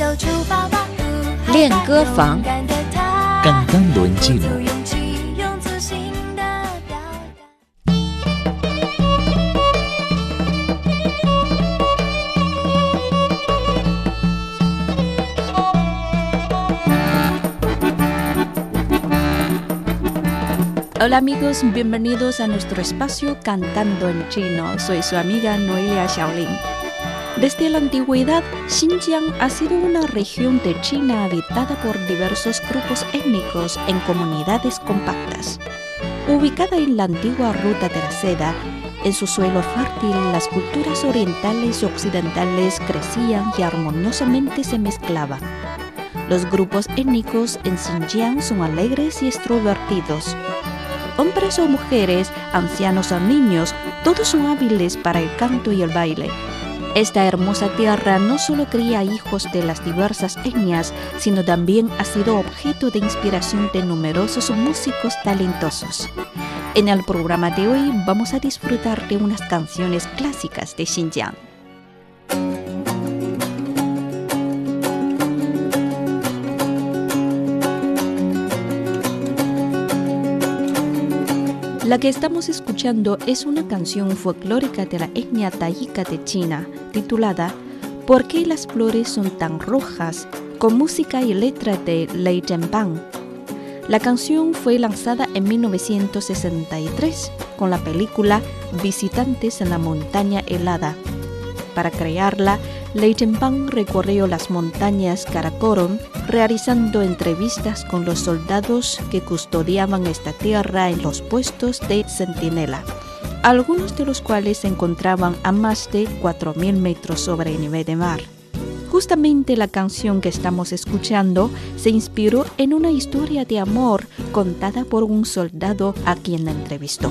就出发吧。 练歌房勇敢的他 Cantando en 鼓 chino. 足勇气，用自信的表达。 Hola amigos, bienvenidos a nuestro espacio Cantando en Chino. Soy su amiga Noelia Xiaolin. Desde la antigüedad, Xinjiang ha sido una región de China habitada por diversos grupos étnicos en comunidades compactas. Ubicada en la antigua ruta de la seda, en su suelo fértil las culturas orientales y occidentales crecían y armoniosamente se mezclaban. Los grupos étnicos en Xinjiang son alegres y extrovertidos. Hombres o mujeres, ancianos o niños, todos son hábiles para el canto y el baile. Esta hermosa tierra no solo cría hijos de las diversas etnias, sino también ha sido objeto de inspiración de numerosos músicos talentosos. En el programa de hoy vamos a disfrutar de unas canciones clásicas de Xinjiang. La que estamos escuchando es una canción folclórica de la etnia tayika de China, titulada ¿Por qué las flores son tan rojas? con música y letra de Lei Zhenbang. La canción fue lanzada en 1963 con la película Visitantes en la montaña helada. Para crearla, Lei Zhenbang recorrió las montañas Karakorum realizando entrevistas con los soldados que custodiaban esta tierra en los puestos de centinela, algunos de los cuales se encontraban a más de 4.000 metros sobre el nivel de mar. Justamente la canción que estamos escuchando se inspiró en una historia de amor contada por un soldado a quien entrevistó.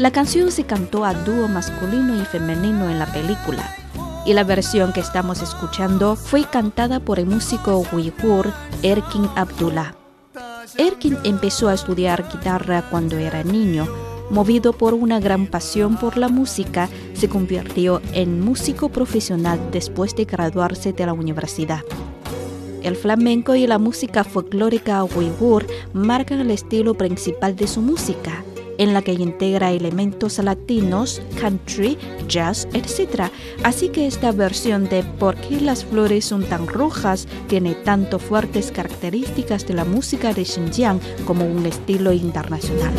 La canción se cantó a dúo masculino y femenino en la película, y la versión que estamos escuchando fue cantada por el músico uigur Erkin Abdullah. Erkin empezó a estudiar guitarra cuando era niño. Movido por una gran pasión por la música, se convirtió en músico profesional después de graduarse de la universidad. El flamenco y la música folclórica uigur marcan el estilo principal de su música, en la que integra elementos latinos, country, jazz, etc. Así que esta versión de ¿Por qué las flores son tan rojas? tiene tanto fuertes características de la música de Xinjiang como un estilo internacional.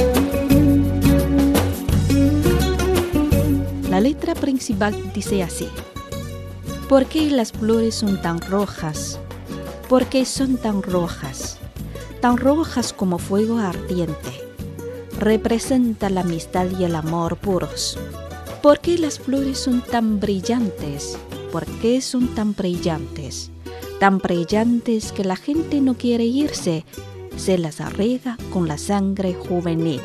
La letra principal dice así. ¿Por qué las flores son tan rojas? ¿Por qué son tan rojas? Tan rojas como fuego ardiente. Representa la amistad y el amor puros. ¿Por qué las flores son tan brillantes? ¿Por qué son tan brillantes? Tan brillantes que la gente no quiere irse, se las arrega con la sangre juvenil.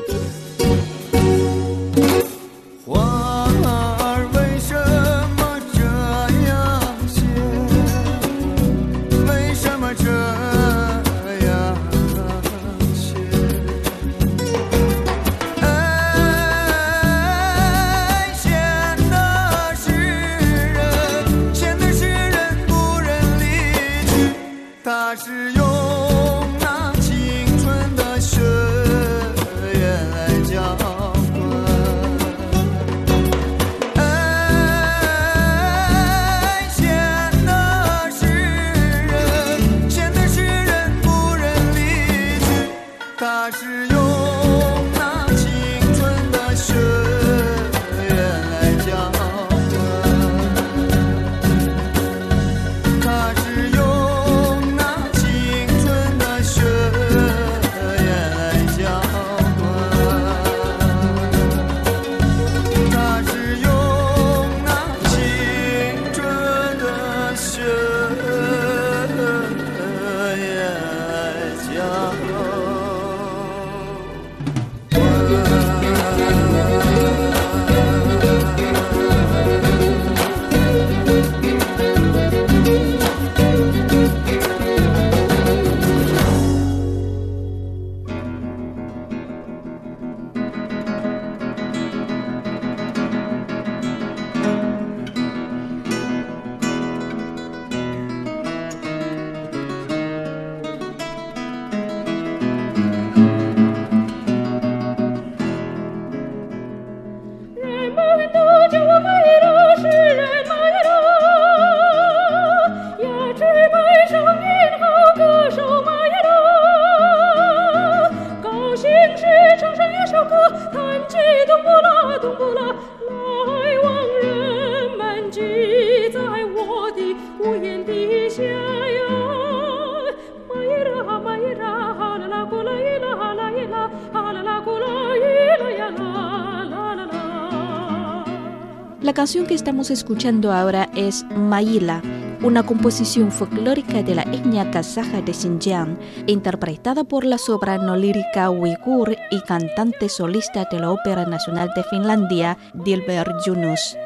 La canción que estamos escuchando ahora es Maila una composición folclórica de la etnia kazaja de Xinjiang, interpretada por la soprano lírica uigur y cantante solista de la Ópera Nacional de Finlandia, Dilber Yunus.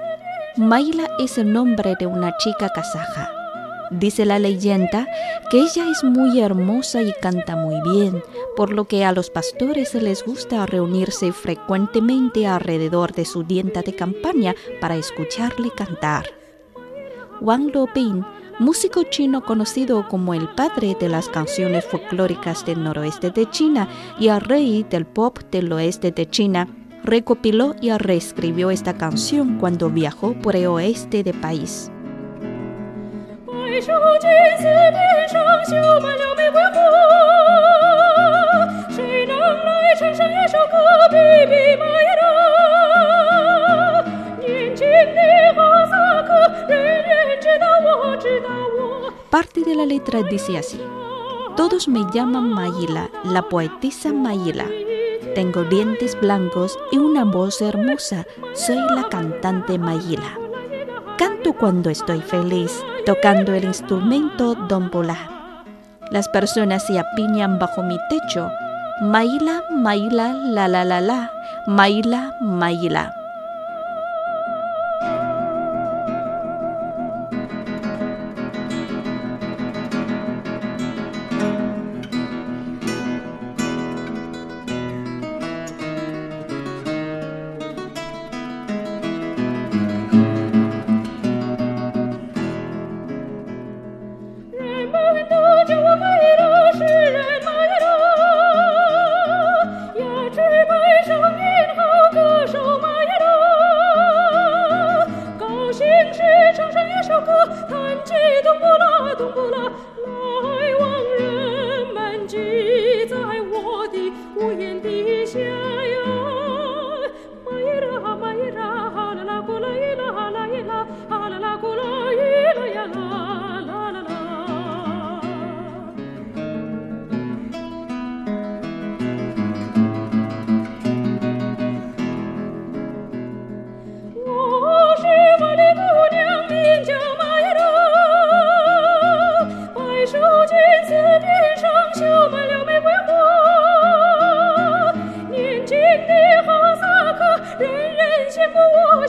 Maila es el nombre de una chica kazaja. Dice la leyenda que ella es muy hermosa y canta muy bien, por lo que a los pastores les gusta reunirse frecuentemente alrededor de su dienta de campaña para escucharle cantar. Wang Lopin, músico chino conocido como el padre de las canciones folclóricas del noroeste de China y el rey del pop del oeste de China, recopiló y reescribió esta canción cuando viajó por el oeste del país. Parte de la letra dice así. Todos me llaman Mayila, la poetisa Mayila. Tengo dientes blancos y una voz hermosa. Soy la cantante Mayila. Canto cuando estoy feliz, tocando el instrumento dombola. Las personas se apiñan bajo mi techo. Mayila, Mayila, la la la la.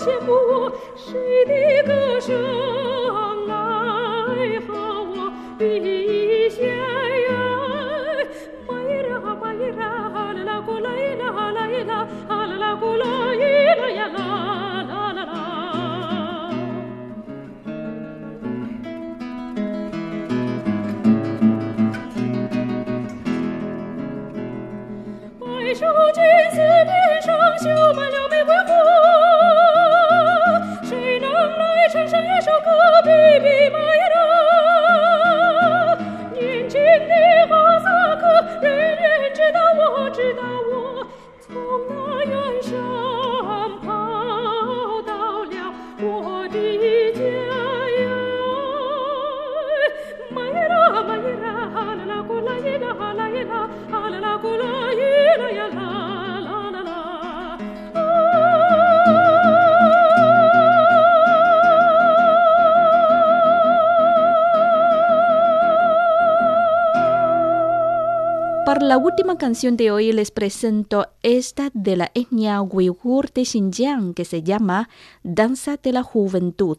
羡慕我，谁的歌声来和我比一下呀？白日啊白日啊，阿拉古拉伊啦哈拉伊啦，阿拉古拉伊啦呀啦啦啦啦。手绢子边上绣满了。La última canción de hoy les presento esta de la etnia uigur de Xinjiang que se llama Danza de la Juventud.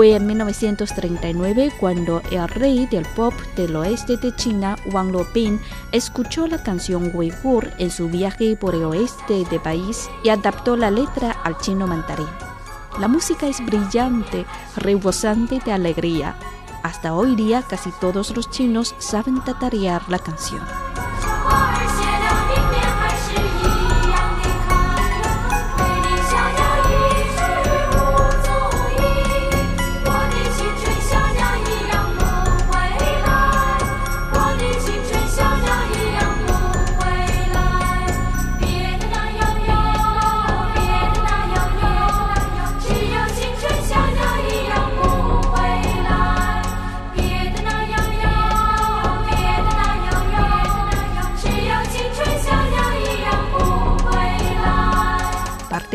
Fue en 1939 cuando el rey del pop del oeste de China, Wang Lopin, escuchó la canción Uigur en su viaje por el oeste del país y adaptó la letra al chino mandarín. La música es brillante, rebosante de alegría. Hasta hoy día casi todos los chinos saben tatarear la canción.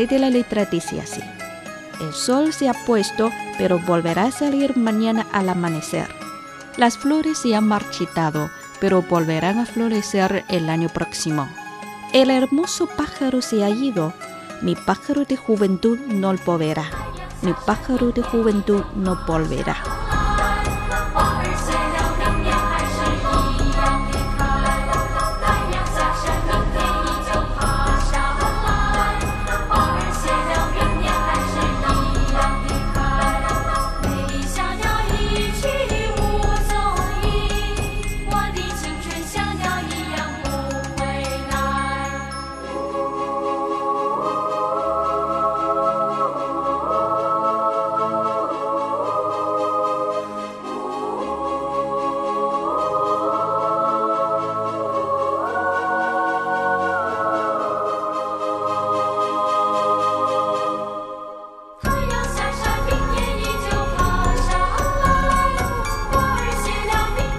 De la letra dice así. El sol se ha puesto, pero volverá a salir mañana al amanecer. Las flores se han marchitado, pero volverán a florecer el año próximo. El hermoso pájaro se ha ido, mi pájaro de juventud no volverá. Mi pájaro de juventud no volverá.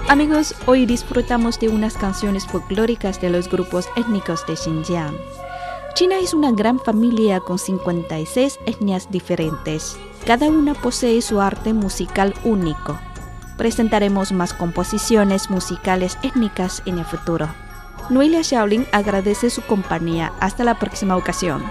Amigos, hoy disfrutamos de unas canciones folclóricas de los grupos étnicos de Xinjiang. China es una gran familia con 56 etnias diferentes. Cada una posee su arte musical único. Presentaremos más composiciones musicales étnicas en el futuro. Noelia Shaolin agradece su compañía. Hasta la próxima ocasión.